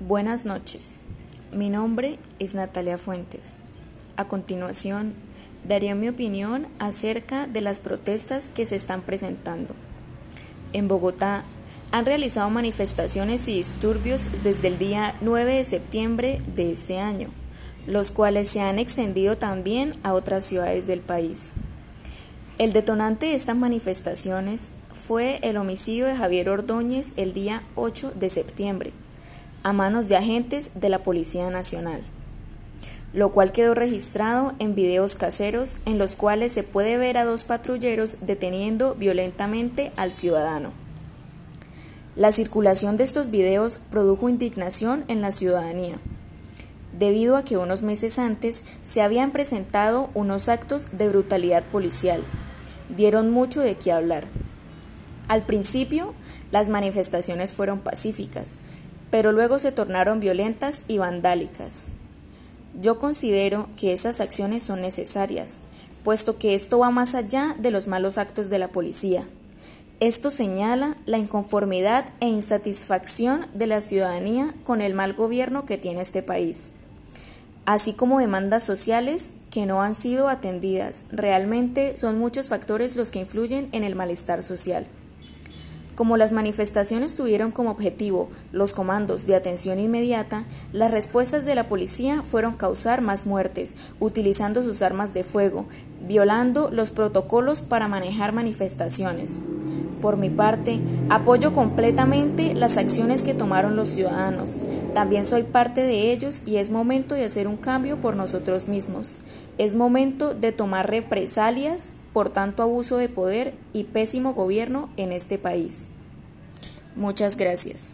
Buenas noches. Mi nombre es Natalia Fuentes. A continuación, daré mi opinión acerca de las protestas que se están presentando. En Bogotá han realizado manifestaciones y disturbios desde el día 9 de septiembre de ese año, los cuales se han extendido también a otras ciudades del país. El detonante de estas manifestaciones fue el homicidio de Javier Ordóñez el día 8 de septiembre a manos de agentes de la Policía Nacional, lo cual quedó registrado en videos caseros en los cuales se puede ver a dos patrulleros deteniendo violentamente al ciudadano. La circulación de estos videos produjo indignación en la ciudadanía, debido a que unos meses antes se habían presentado unos actos de brutalidad policial. Dieron mucho de qué hablar. Al principio, las manifestaciones fueron pacíficas, pero luego se tornaron violentas y vandálicas. Yo considero que esas acciones son necesarias, puesto que esto va más allá de los malos actos de la policía. Esto señala la inconformidad e insatisfacción de la ciudadanía con el mal gobierno que tiene este país, así como demandas sociales que no han sido atendidas. Realmente son muchos factores los que influyen en el malestar social. Como las manifestaciones tuvieron como objetivo los comandos de atención inmediata, las respuestas de la policía fueron causar más muertes, utilizando sus armas de fuego, violando los protocolos para manejar manifestaciones. Por mi parte, apoyo completamente las acciones que tomaron los ciudadanos. También soy parte de ellos y es momento de hacer un cambio por nosotros mismos. Es momento de tomar represalias por tanto abuso de poder y pésimo gobierno en este país. Muchas gracias.